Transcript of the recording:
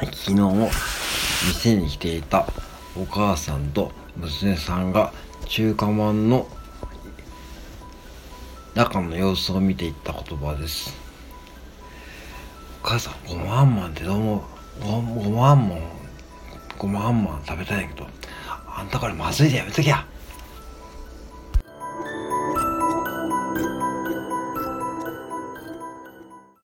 昨日店に来ていたお母さんと娘さんが中華まんの中の様子を見ていった言葉です。お母さんごまあんまんってどうもうごごまあんまんごまあんまん食べたいけどあんたこれまずいでやめときゃ。